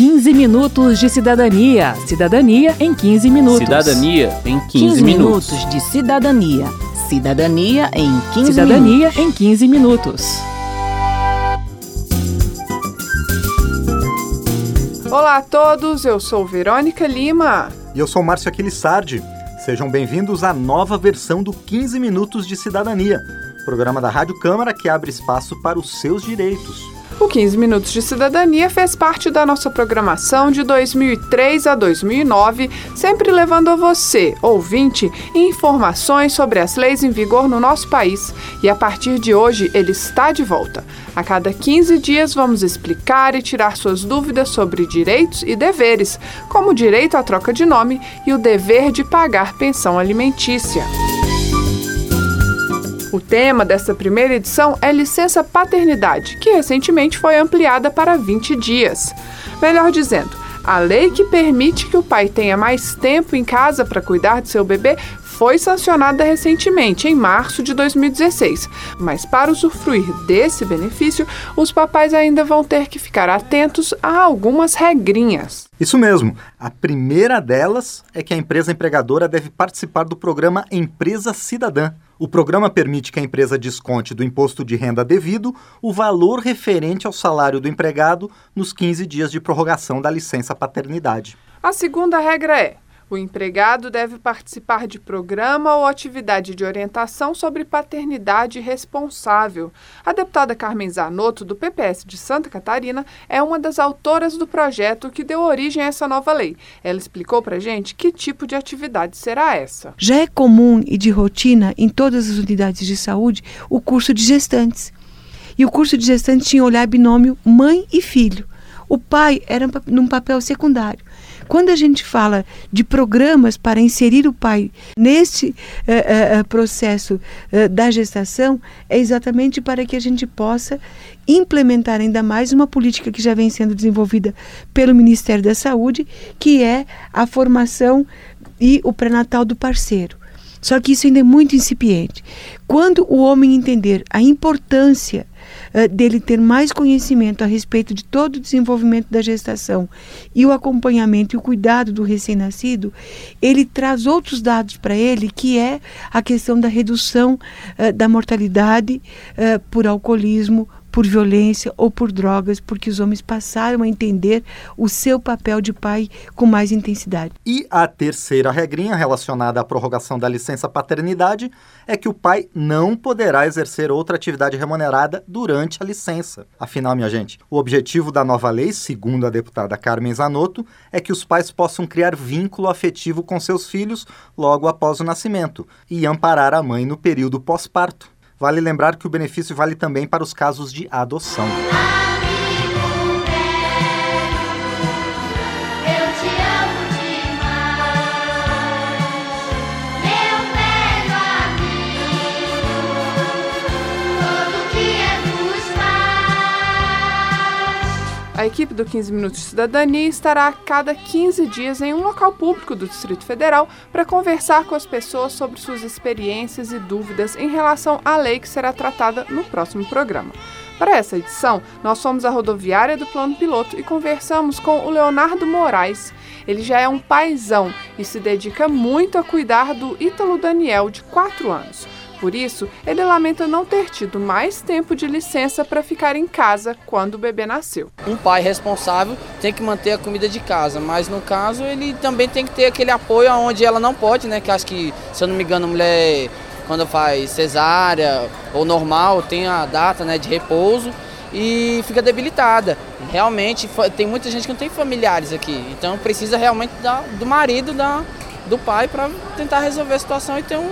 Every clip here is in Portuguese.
15 minutos de cidadania. Cidadania em 15 minutos. Cidadania em 15, 15 minutos. minutos de cidadania. Cidadania em 15 Cidadania minutos. em 15 minutos. Olá a todos, eu sou Verônica Lima. E eu sou Márcio Aquilissardi. Sejam bem-vindos à nova versão do 15 Minutos de Cidadania, programa da Rádio Câmara que abre espaço para os seus direitos. O 15 Minutos de Cidadania fez parte da nossa programação de 2003 a 2009, sempre levando a você, ouvinte, informações sobre as leis em vigor no nosso país. E a partir de hoje ele está de volta. A cada 15 dias vamos explicar e tirar suas dúvidas sobre direitos e deveres, como o direito à troca de nome e o dever de pagar pensão alimentícia. O tema dessa primeira edição é licença paternidade, que recentemente foi ampliada para 20 dias. Melhor dizendo, a lei que permite que o pai tenha mais tempo em casa para cuidar de seu bebê foi sancionada recentemente, em março de 2016. Mas para usufruir desse benefício, os papais ainda vão ter que ficar atentos a algumas regrinhas. Isso mesmo. A primeira delas é que a empresa empregadora deve participar do programa Empresa Cidadã. O programa permite que a empresa desconte do imposto de renda devido o valor referente ao salário do empregado nos 15 dias de prorrogação da licença paternidade. A segunda regra é: o empregado deve participar de programa ou atividade de orientação sobre paternidade responsável. A deputada Carmen Zanotto, do PPS de Santa Catarina, é uma das autoras do projeto que deu origem a essa nova lei. Ela explicou para gente que tipo de atividade será essa. Já é comum e de rotina em todas as unidades de saúde o curso de gestantes. E o curso de gestantes tinha olhar binômio mãe e filho. O pai era num papel secundário. Quando a gente fala de programas para inserir o pai neste eh, eh, processo eh, da gestação, é exatamente para que a gente possa implementar ainda mais uma política que já vem sendo desenvolvida pelo Ministério da Saúde, que é a formação e o pré-natal do parceiro. Só que isso ainda é muito incipiente. Quando o homem entender a importância uh, dele ter mais conhecimento a respeito de todo o desenvolvimento da gestação e o acompanhamento e o cuidado do recém-nascido, ele traz outros dados para ele, que é a questão da redução uh, da mortalidade uh, por alcoolismo, por violência ou por drogas, porque os homens passaram a entender o seu papel de pai com mais intensidade. E a terceira regrinha relacionada à prorrogação da licença paternidade é que o pai não poderá exercer outra atividade remunerada durante a licença. Afinal, minha gente, o objetivo da nova lei, segundo a deputada Carmen Zanotto, é que os pais possam criar vínculo afetivo com seus filhos logo após o nascimento e amparar a mãe no período pós-parto. Vale lembrar que o benefício vale também para os casos de adoção. Equipe do 15 Minutos de Cidadania estará a cada 15 dias em um local público do Distrito Federal para conversar com as pessoas sobre suas experiências e dúvidas em relação à lei que será tratada no próximo programa. Para essa edição, nós fomos à rodoviária do Plano Piloto e conversamos com o Leonardo Moraes. Ele já é um paizão e se dedica muito a cuidar do Ítalo Daniel, de 4 anos. Por isso, ele lamenta não ter tido mais tempo de licença para ficar em casa quando o bebê nasceu. Um pai responsável tem que manter a comida de casa, mas no caso ele também tem que ter aquele apoio onde ela não pode, né? Que acho que, se eu não me engano, mulher quando faz cesárea ou normal tem a data né, de repouso e fica debilitada. Realmente tem muita gente que não tem familiares aqui, então precisa realmente da, do marido, da, do pai para tentar resolver a situação e ter um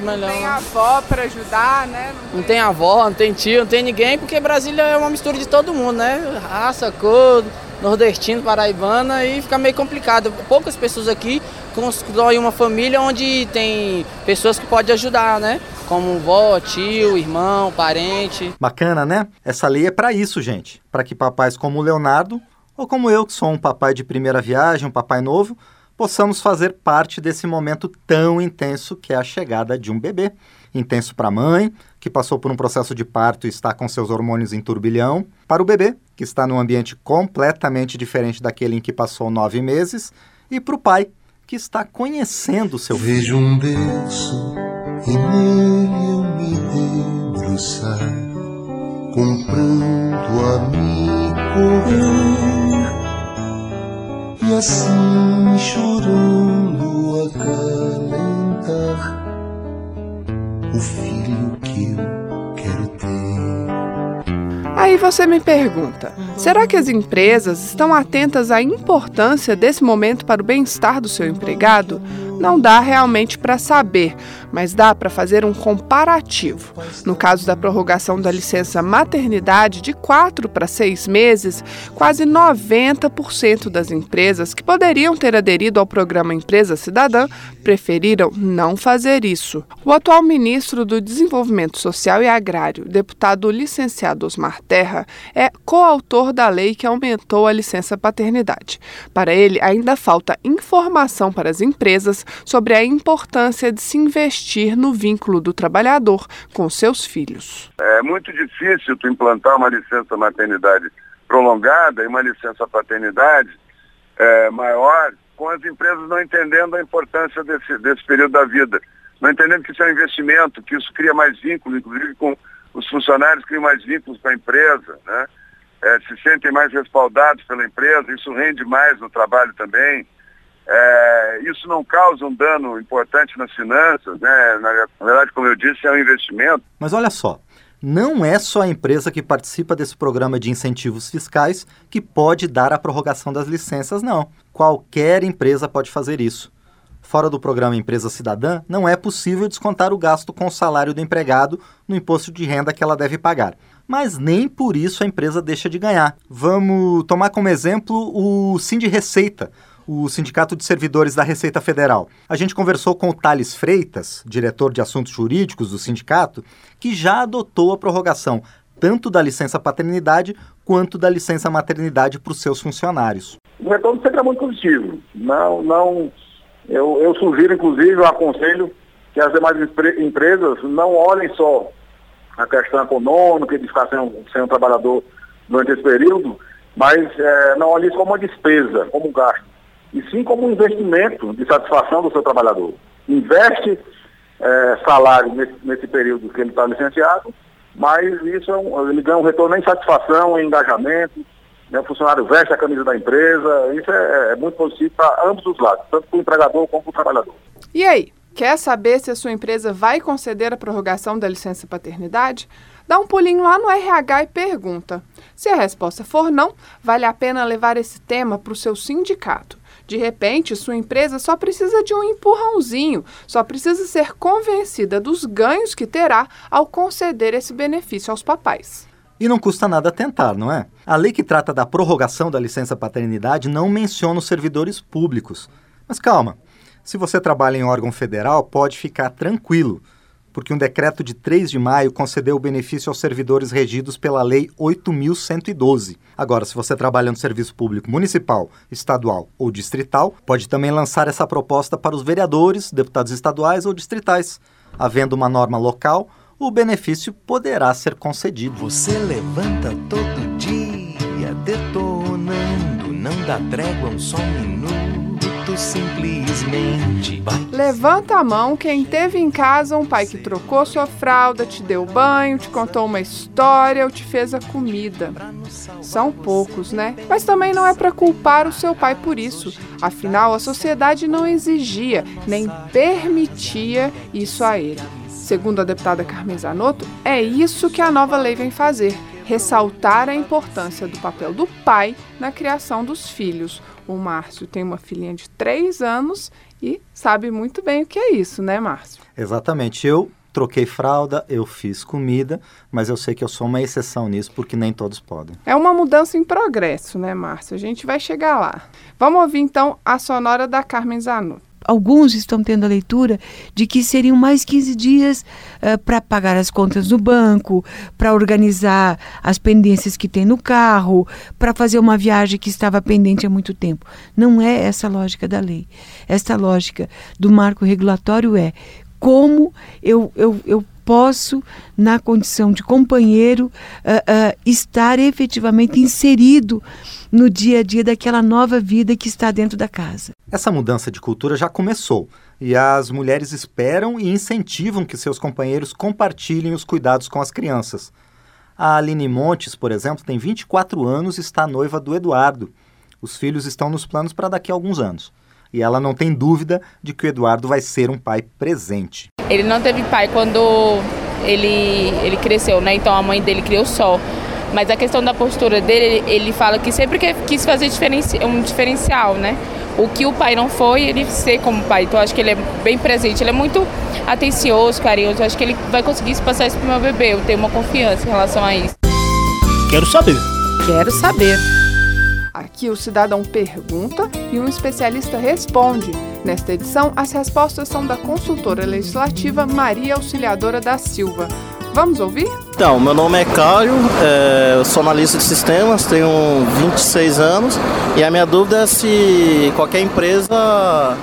melhor. Não tem avó para ajudar, né? Não tem... não tem avó, não tem tio, não tem ninguém, porque Brasília é uma mistura de todo mundo, né? Raça, cor, nordestino, paraibana e fica meio complicado. Poucas pessoas aqui constroem uma família onde tem pessoas que podem ajudar, né? Como vó, tio, irmão, parente. Bacana, né? Essa lei é para isso, gente. Para que papais como o Leonardo, ou como eu, que sou um papai de primeira viagem, um papai novo, possamos fazer parte desse momento tão intenso que é a chegada de um bebê. Intenso para a mãe, que passou por um processo de parto e está com seus hormônios em turbilhão. Para o bebê, que está num ambiente completamente diferente daquele em que passou nove meses. E para o pai, que está conhecendo seu filho. Vejo um berço e nele eu me debruçar, comprando a me correr, e assim chorando acalentar o filho que eu quero ter. Aí você me pergunta: será que as empresas estão atentas à importância desse momento para o bem-estar do seu empregado? Não dá realmente para saber, mas dá para fazer um comparativo. No caso da prorrogação da licença maternidade de quatro para seis meses, quase 90% das empresas que poderiam ter aderido ao programa Empresa Cidadã preferiram não fazer isso. O atual ministro do Desenvolvimento Social e Agrário, deputado licenciado Osmar Terra, é coautor da lei que aumentou a licença paternidade. Para ele, ainda falta informação para as empresas sobre a importância de se investir no vínculo do trabalhador com seus filhos. É muito difícil tu implantar uma licença maternidade prolongada e uma licença paternidade é, maior com as empresas não entendendo a importância desse, desse período da vida, não entendendo que isso é um investimento, que isso cria mais vínculo, inclusive com os funcionários criam mais vínculos com a empresa, né? É, se sentem mais respaldados pela empresa, isso rende mais no trabalho também. É, isso não causa um dano importante nas finanças, né? Na, na verdade, como eu disse, é um investimento. Mas olha só, não é só a empresa que participa desse programa de incentivos fiscais que pode dar a prorrogação das licenças, não. Qualquer empresa pode fazer isso. Fora do programa Empresa Cidadã, não é possível descontar o gasto com o salário do empregado no imposto de renda que ela deve pagar. Mas nem por isso a empresa deixa de ganhar. Vamos tomar como exemplo o Sind Receita, o Sindicato de Servidores da Receita Federal. A gente conversou com o Thales Freitas, diretor de assuntos jurídicos do sindicato, que já adotou a prorrogação tanto da licença paternidade quanto da licença maternidade para os seus funcionários. O retorno sempre é muito positivo. Não, não, eu, eu sugiro, inclusive, eu aconselho que as demais empresas não olhem só a questão econômica de ficar sem, sem um trabalhador durante esse período, mas é, não olhem isso como uma despesa, como um gasto e sim como um investimento de satisfação do seu trabalhador. Investe é, salário nesse, nesse, período que ele está licenciado, mas isso é um, ele ganha um retorno em satisfação, em engajamento, né, o funcionário veste a camisa da empresa, isso é, é muito positivo para ambos os lados, tanto para o empregador como para o trabalhador. E aí, quer saber se a sua empresa vai conceder a prorrogação da licença paternidade? Dá um pulinho lá no RH e pergunta. Se a resposta for não, vale a pena levar esse tema para o seu sindicato. De repente, sua empresa só precisa de um empurrãozinho, só precisa ser convencida dos ganhos que terá ao conceder esse benefício aos papais. E não custa nada tentar, não é? A lei que trata da prorrogação da licença paternidade não menciona os servidores públicos. Mas calma, se você trabalha em órgão federal, pode ficar tranquilo porque um decreto de 3 de maio concedeu o benefício aos servidores regidos pela Lei 8.112. Agora, se você trabalha no serviço público municipal, estadual ou distrital, pode também lançar essa proposta para os vereadores, deputados estaduais ou distritais. Havendo uma norma local, o benefício poderá ser concedido. Você levanta todo dia detonando, não dá trégua um só minuto simplesmente. Levanta a mão quem teve em casa um pai que trocou sua fralda, te deu banho, te contou uma história ou te fez a comida. São poucos, né? Mas também não é para culpar o seu pai por isso. Afinal, a sociedade não exigia nem permitia isso a ele. Segundo a deputada Carmen Zanotto, é isso que a nova lei vem fazer ressaltar a importância do papel do pai na criação dos filhos. O Márcio tem uma filhinha de três anos e sabe muito bem o que é isso, né, Márcio? Exatamente. Eu troquei fralda, eu fiz comida, mas eu sei que eu sou uma exceção nisso, porque nem todos podem. É uma mudança em progresso, né, Márcio? A gente vai chegar lá. Vamos ouvir então a sonora da Carmen Zanotto alguns estão tendo a leitura de que seriam mais 15 dias uh, para pagar as contas no banco, para organizar as pendências que tem no carro, para fazer uma viagem que estava pendente há muito tempo. Não é essa a lógica da lei. Esta lógica do marco regulatório é como eu, eu, eu posso, na condição de companheiro, uh, uh, estar efetivamente inserido no dia a dia daquela nova vida que está dentro da casa. Essa mudança de cultura já começou e as mulheres esperam e incentivam que seus companheiros compartilhem os cuidados com as crianças. A Aline Montes, por exemplo, tem 24 anos e está noiva do Eduardo. Os filhos estão nos planos para daqui a alguns anos. E ela não tem dúvida de que o Eduardo vai ser um pai presente. Ele não teve pai quando ele, ele cresceu, né? Então a mãe dele criou só. Mas a questão da postura dele, ele, fala que sempre quis fazer diferenci, um diferencial, né? O que o pai não foi, ele ser como pai. Então acho que ele é bem presente, ele é muito atencioso, carinhoso. Eu acho que ele vai conseguir passar isso pro meu bebê. Eu tenho uma confiança em relação a isso. Quero saber. Quero saber. Aqui o cidadão pergunta e um especialista responde. Nesta edição, as respostas são da consultora legislativa Maria Auxiliadora da Silva. Vamos ouvir? Então, meu nome é Caio, é, eu sou analista de sistemas, tenho 26 anos e a minha dúvida é se qualquer empresa,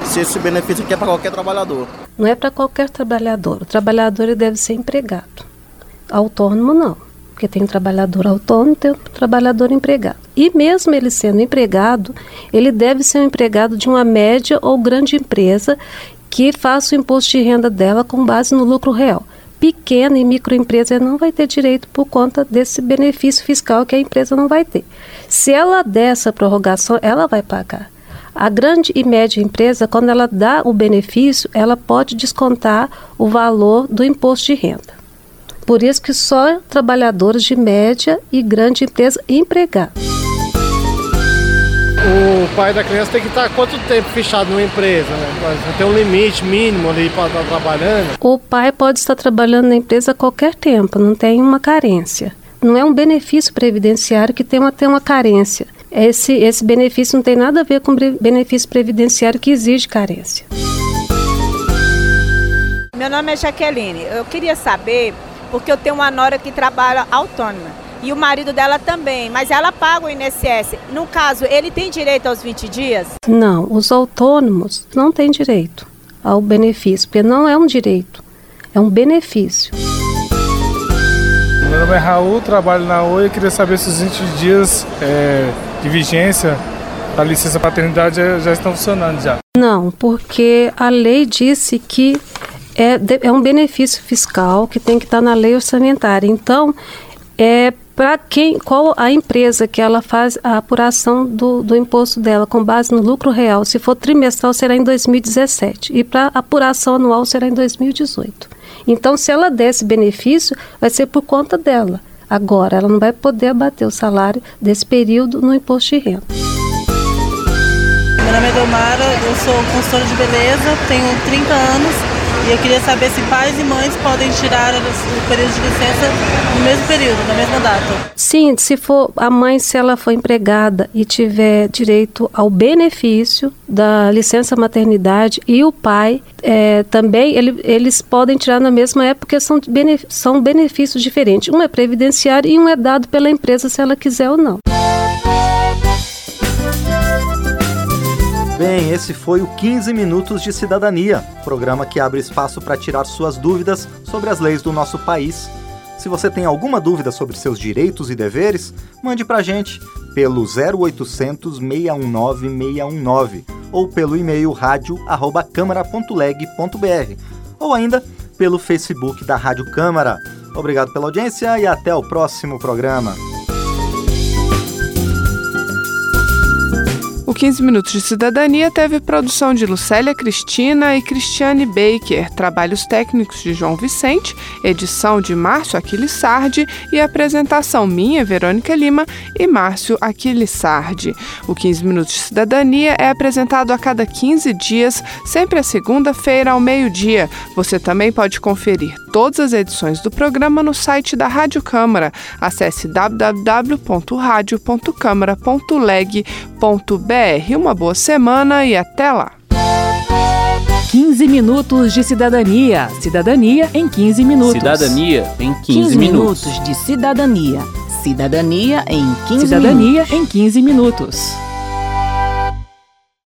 se esse benefício aqui é para qualquer trabalhador. Não é para qualquer trabalhador, o trabalhador deve ser empregado, autônomo não, porque tem um trabalhador autônomo e tem um trabalhador empregado. E mesmo ele sendo empregado, ele deve ser um empregado de uma média ou grande empresa que faça o imposto de renda dela com base no lucro real pequena e microempresa não vai ter direito por conta desse benefício fiscal que a empresa não vai ter. Se ela der essa prorrogação, ela vai pagar. A grande e média empresa, quando ela dá o benefício, ela pode descontar o valor do imposto de renda. Por isso que só trabalhadores de média e grande empresa empregados o pai da criança tem que estar quanto tempo fechado numa empresa, né? Tem um limite mínimo ali para estar trabalhando. O pai pode estar trabalhando na empresa a qualquer tempo, não tem uma carência. Não é um benefício previdenciário que tem uma, tem uma carência. Esse, esse benefício não tem nada a ver com benefício previdenciário que exige carência. Meu nome é Jaqueline. Eu queria saber, porque eu tenho uma nora que trabalha autônoma e o marido dela também, mas ela paga o INSS. No caso, ele tem direito aos 20 dias? Não, os autônomos não têm direito ao benefício, porque não é um direito, é um benefício. Meu nome é Raul, trabalho na Oi e queria saber se os 20 dias é, de vigência da licença paternidade já, já estão funcionando já. Não, porque a lei disse que é, é um benefício fiscal que tem que estar na lei orçamentária. Então, é para quem, qual a empresa que ela faz a apuração do, do imposto dela com base no lucro real. Se for trimestral, será em 2017 e para apuração anual será em 2018. Então, se ela der esse benefício, vai ser por conta dela. Agora, ela não vai poder abater o salário desse período no imposto de renda. Meu nome é Domara, eu sou consultora de beleza, tenho 30 anos e eu queria saber se pais e mães podem tirar o período de licença no mesmo período, na mesma data. Sim, se for a mãe, se ela for empregada e tiver direito ao benefício da licença maternidade e o pai é, também, ele, eles podem tirar na mesma época, porque são, são benefícios diferentes. Um é previdenciário e um é dado pela empresa se ela quiser ou não. Bem, esse foi o 15 Minutos de Cidadania, programa que abre espaço para tirar suas dúvidas sobre as leis do nosso país. Se você tem alguma dúvida sobre seus direitos e deveres, mande para gente pelo 0800 619 619 ou pelo e-mail rádio@câmara.leg.br ou ainda pelo Facebook da Rádio Câmara. Obrigado pela audiência e até o próximo programa. 15 Minutos de Cidadania teve produção de Lucélia Cristina e Cristiane Baker, trabalhos técnicos de João Vicente, edição de Márcio Aquiles Sardi e apresentação minha, Verônica Lima, e Márcio Aquiles Sardi. O 15 Minutos de Cidadania é apresentado a cada 15 dias, sempre à segunda-feira ao meio-dia. Você também pode conferir todas as edições do programa no site da Rádio Câmara. Acesse www.radio.câmara.leg.br uma boa semana e até lá. 15 minutos de cidadania. Cidadania em 15 minutos. Cidadania em 15, 15 minutos. minutos de cidadania. Cidadania em 15 Cidadania minutos. em 15 minutos.